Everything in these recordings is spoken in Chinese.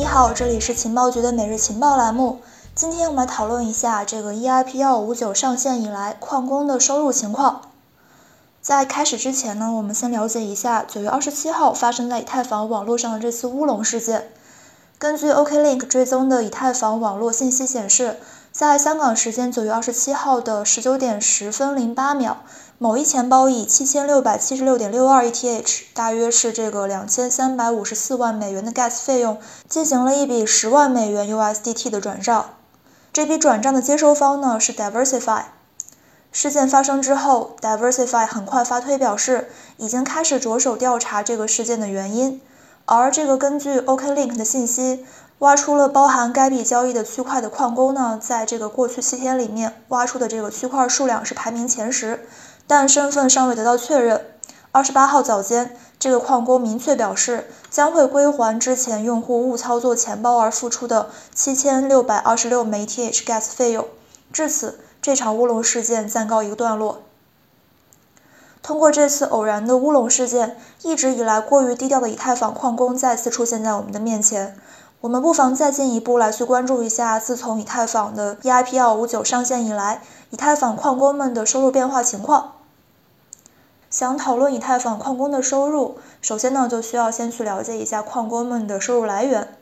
你好，这里是情报局的每日情报栏目。今天我们来讨论一下这个 EIP 幺五九上线以来矿工的收入情况。在开始之前呢，我们先了解一下九月二十七号发生在以太坊网络上的这次乌龙事件。根据 OKLink 追踪的以太坊网络信息显示，在香港时间九月二十七号的十九点十分零八秒。某一钱包以七千六百七十六点六二 ETH，大约是这个两千三百五十四万美元的 Gas 费用，进行了一笔十万美元 USDT 的转账。这笔转账的接收方呢是 Diversify。事件发生之后，Diversify 很快发推表示，已经开始着手调查这个事件的原因。而这个根据 OKLink 的信息，挖出了包含该笔交易的区块的矿工呢，在这个过去七天里面挖出的这个区块数量是排名前十。但身份尚未得到确认。二十八号早间，这个矿工明确表示将会归还之前用户误操作钱包而付出的七千六百二十六枚 TH gas 费用。至此，这场乌龙事件暂告一个段落。通过这次偶然的乌龙事件，一直以来过于低调的以太坊矿工再次出现在我们的面前。我们不妨再进一步来去关注一下，自从以太坊的 EIP 二五九上线以来，以太坊矿工们的收入变化情况。想讨论以太坊矿工的收入，首先呢就需要先去了解一下矿工们的收入来源。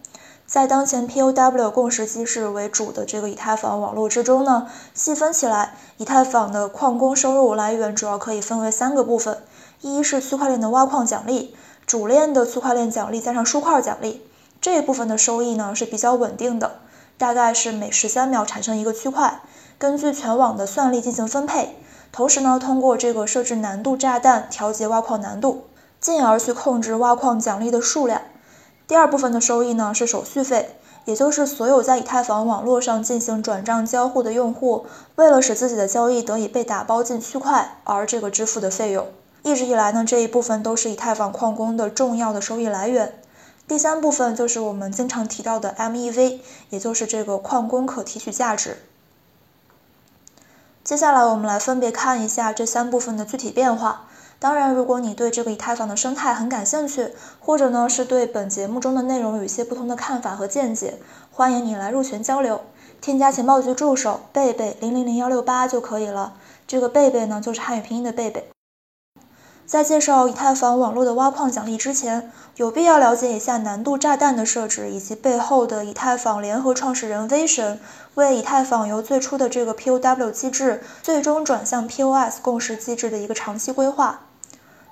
在当前 POW 共识机制为主的这个以太坊网络之中呢，细分起来，以太坊的矿工收入来源主要可以分为三个部分：一是区块链的挖矿奖励，主链的区块链奖励加上书块奖励，这一部分的收益呢是比较稳定的，大概是每十三秒产生一个区块，根据全网的算力进行分配。同时呢，通过这个设置难度炸弹调节挖矿难度，进而去控制挖矿奖励的数量。第二部分的收益呢是手续费，也就是所有在以太坊网络上进行转账交互的用户，为了使自己的交易得以被打包进区块而这个支付的费用。一直以来呢，这一部分都是以太坊矿工的重要的收益来源。第三部分就是我们经常提到的 MEV，也就是这个矿工可提取价值。接下来我们来分别看一下这三部分的具体变化。当然，如果你对这个以太坊的生态很感兴趣，或者呢是对本节目中的内容有一些不同的看法和见解，欢迎你来入群交流。添加情报局助手贝贝零零零幺六八就可以了。这个贝贝呢就是汉语拼音的贝贝。在介绍以太坊网络的挖矿奖励之前，有必要了解一下难度炸弹的设置以及背后的以太坊联合创始人 V 神为以太坊由最初的这个 POW 机制最终转向 POS 共识机制的一个长期规划。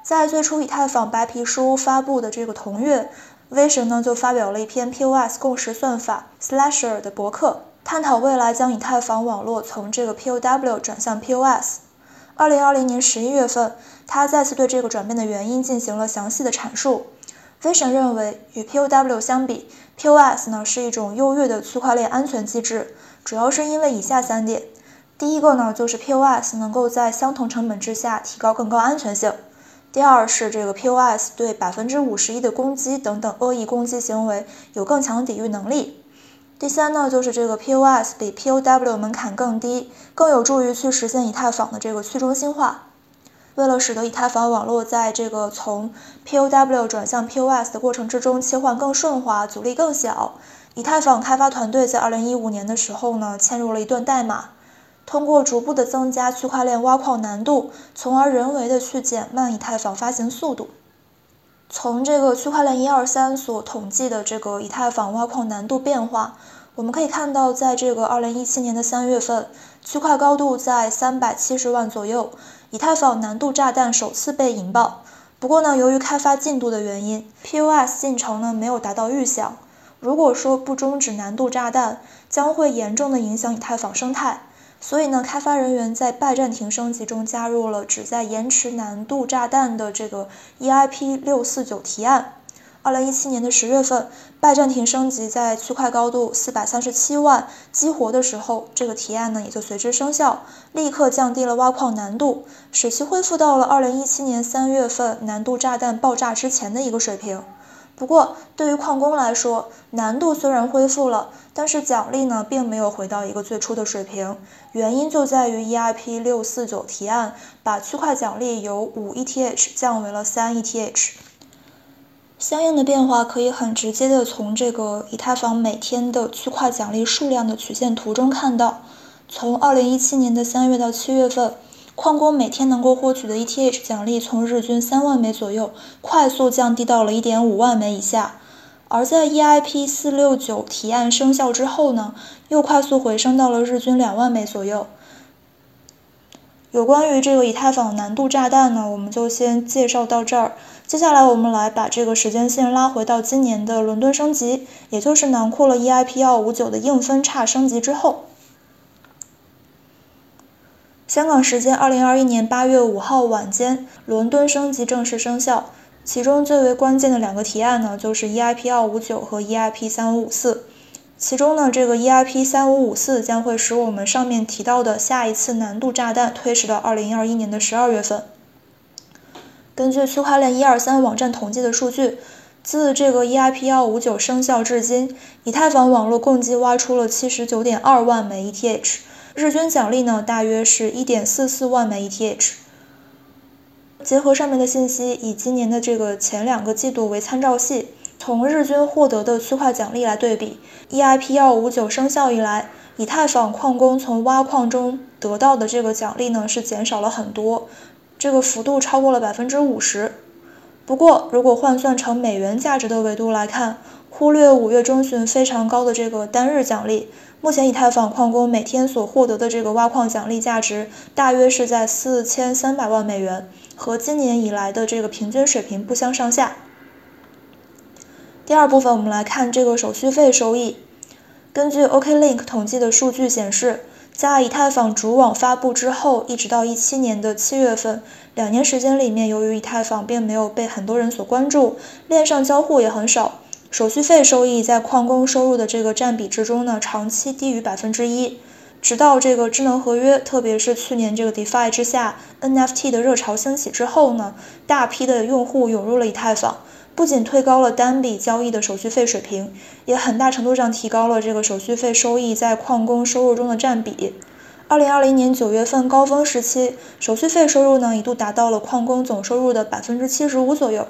在最初以太坊白皮书发布的这个同月，，V 神呢就发表了一篇 POS 共识算法 Slasher 的博客，探讨未来将以太坊网络从这个 POW 转向 POS。二零二零年十一月份，他再次对这个转变的原因进行了详细的阐述。Vision 认为，与 POW 相比，POS 呢是一种优越的区块链安全机制，主要是因为以下三点：第一个呢，就是 POS 能够在相同成本之下提高更高安全性；第二是这个 POS 对百分之五十一的攻击等等恶意攻击行为有更强抵御能力。第三呢，就是这个 POS 比 POW 门槛更低，更有助于去实现以太坊的这个去中心化。为了使得以太坊网络在这个从 POW 转向 POS 的过程之中切换更顺滑，阻力更小，以太坊开发团队在2015年的时候呢，嵌入了一段代码，通过逐步的增加区块链挖矿难度，从而人为的去减慢以太坊发行速度。从这个区块链一二三所统计的这个以太坊挖矿难度变化，我们可以看到，在这个二零一七年的三月份，区块高度在三百七十万左右，以太坊难度炸弹首次被引爆。不过呢，由于开发进度的原因，POS 进程呢没有达到预想。如果说不终止难度炸弹，将会严重的影响以太坊生态。所以呢，开发人员在拜占庭升级中加入了旨在延迟难度炸弹的这个 EIP 六四九提案。二零一七年的十月份，拜占庭升级在区块高度四百三十七万激活的时候，这个提案呢也就随之生效，立刻降低了挖矿难度，使其恢复到了二零一七年三月份难度炸弹爆炸之前的一个水平。不过，对于矿工来说，难度虽然恢复了，但是奖励呢并没有回到一个最初的水平。原因就在于 EIP 六四九提案把区块奖励由五 ETH 降为了三 ETH。相应的变化可以很直接的从这个以太坊每天的区块奖励数量的曲线图中看到。从2017年的3月到7月份，矿工每天能够获取的 ETH 奖励从日均3万枚左右，快速降低到了1.5万枚以下。而在 EIP 469提案生效之后呢，又快速回升到了日均2万枚左右。有关于这个以太坊难度炸弹呢，我们就先介绍到这儿。接下来我们来把这个时间线拉回到今年的伦敦升级，也就是囊括了 EIP 259的硬分叉升级之后。香港时间2021年8月5号晚间，伦敦升级正式生效。其中最为关键的两个提案呢，就是 EIP 259和 EIP 3554。其中呢，这个 EIP 3554将会使我们上面提到的下一次难度炸弹推迟到2021年的12月份。根据区块链123网站统计的数据，自这个 EIP 259生效至今，以太坊网络共计挖出了79.2万枚 ETH，日均奖励呢大约是1.44万枚 ETH。结合上面的信息，以今年的这个前两个季度为参照系。从日均获得的区块奖励来对比，EIP 幺五九生效以来，以太坊矿工从挖矿中得到的这个奖励呢是减少了很多，这个幅度超过了百分之五十。不过，如果换算成美元价值的维度来看，忽略五月中旬非常高的这个单日奖励，目前以太坊矿工每天所获得的这个挖矿奖励价值大约是在四千三百万美元，和今年以来的这个平均水平不相上下。第二部分，我们来看这个手续费收益。根据 OKLink 统计的数据显示，在以太坊主网发布之后，一直到一七年的七月份，两年时间里面，由于以太坊并没有被很多人所关注，链上交互也很少，手续费收益在矿工收入的这个占比之中呢，长期低于百分之一。直到这个智能合约，特别是去年这个 DeFi 之下 NFT 的热潮兴起之后呢，大批的用户涌入了以太坊。不仅推高了单笔交易的手续费水平，也很大程度上提高了这个手续费收益在矿工收入中的占比。二零二零年九月份高峰时期，手续费收入呢一度达到了矿工总收入的百分之七十五左右。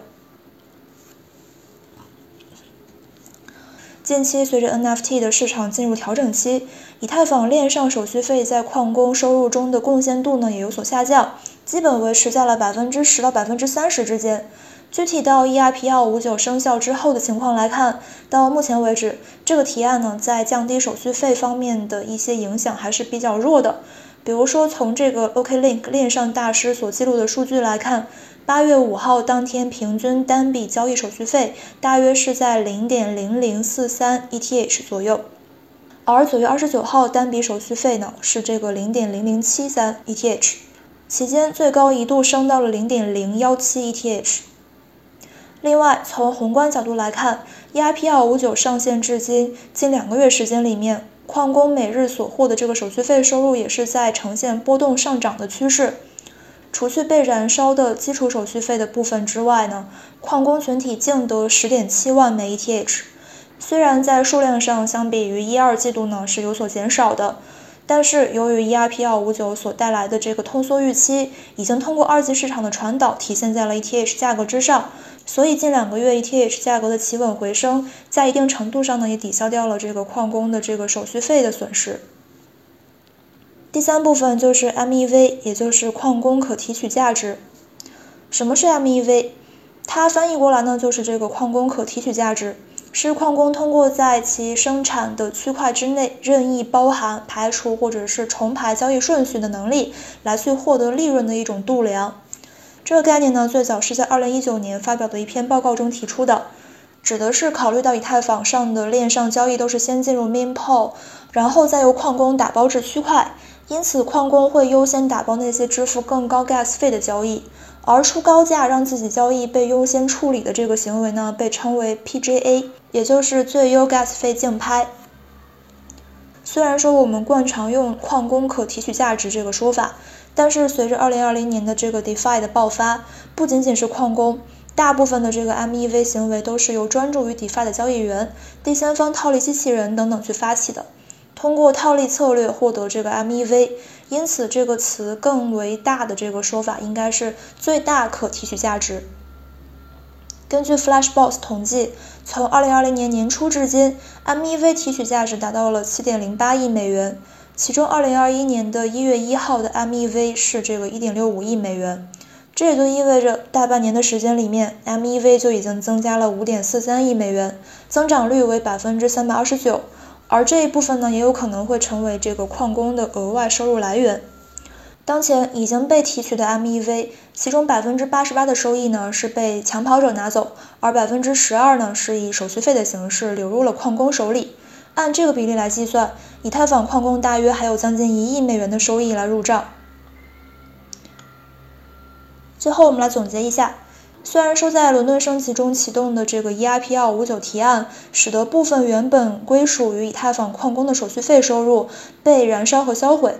近期随着 NFT 的市场进入调整期，以太坊链上手续费在矿工收入中的贡献度呢也有所下降，基本维持在了百分之十到百分之三十之间。具体到 EIP 二五九生效之后的情况来看，到目前为止，这个提案呢在降低手续费方面的一些影响还是比较弱的。比如说，从这个 OKLink 链上大师所记录的数据来看，八月五号当天平均单笔交易手续费大约是在零点零零四三 ETH 左右，而九月二十九号单笔手续费呢是这个零点零零七三 ETH，期间最高一度升到了零点零幺七 ETH。另外，从宏观角度来看，EIP 二五九上线至今近两个月时间里面，矿工每日所获的这个手续费收入也是在呈现波动上涨的趋势。除去被燃烧的基础手续费的部分之外呢，矿工群体净得十点七万枚 ETH。虽然在数量上相比于一二季度呢是有所减少的。但是，由于 EIP 二五九所带来的这个通缩预期，已经通过二级市场的传导体现在了 ETH 价格之上，所以近两个月 ETH 价格的企稳回升，在一定程度上呢，也抵消掉了这个矿工的这个手续费的损失。第三部分就是 MEV，也就是矿工可提取价值。什么是 MEV？它翻译过来呢，就是这个矿工可提取价值。是矿工通过在其生产的区块之内任意包含、排除或者是重排交易顺序的能力，来去获得利润的一种度量。这个概念呢，最早是在二零一九年发表的一篇报告中提出的，指的是考虑到以太坊上的链上交易都是先进入 Mempool，然后再由矿工打包至区块，因此矿工会优先打包那些支付更高 Gas 费的交易。而出高价让自己交易被优先处理的这个行为呢，被称为 PGA，也就是最优 gas 费竞拍。虽然说我们惯常用矿工可提取价值这个说法，但是随着2020年的这个 DeFi 的爆发，不仅仅是矿工，大部分的这个 MEV 行为都是由专注于 DeFi 的交易员、第三方套利机器人等等去发起的。通过套利策略获得这个 MEV，因此这个词更为大的这个说法应该是最大可提取价值。根据 Flashbox 统计，从2020年年初至今，MEV 提取价值达到了7.08亿美元，其中2021年的一月一号的 MEV 是这个1.65亿美元。这也就意味着，大半年的时间里面，MEV 就已经增加了5.43亿美元，增长率为百分之三百二十九。而这一部分呢，也有可能会成为这个矿工的额外收入来源。当前已经被提取的 MEV，其中百分之八十八的收益呢是被抢跑者拿走，而百分之十二呢是以手续费的形式流入了矿工手里。按这个比例来计算，以太坊矿工大约还有将近一亿美元的收益来入账。最后，我们来总结一下。虽然说在伦敦升级中启动的这个 EIP 二五九提案，使得部分原本归属于以太坊矿工的手续费收入被燃烧和销毁，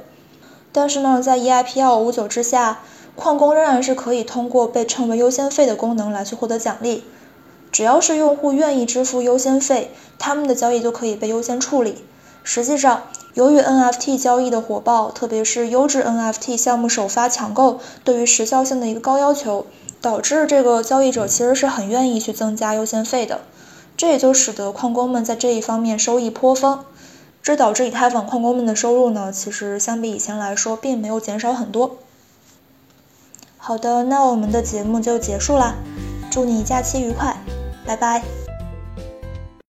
但是呢，在 EIP 二五九之下，矿工仍然是可以通过被称为优先费的功能来去获得奖励。只要是用户愿意支付优先费，他们的交易就可以被优先处理。实际上，由于 NFT 交易的火爆，特别是优质 NFT 项目首发抢购对于时效性的一个高要求，导致这个交易者其实是很愿意去增加优先费的。这也就使得矿工们在这一方面收益颇丰。这导致以太坊矿工们的收入呢，其实相比以前来说，并没有减少很多。好的，那我们的节目就结束啦，祝你假期愉快，拜拜。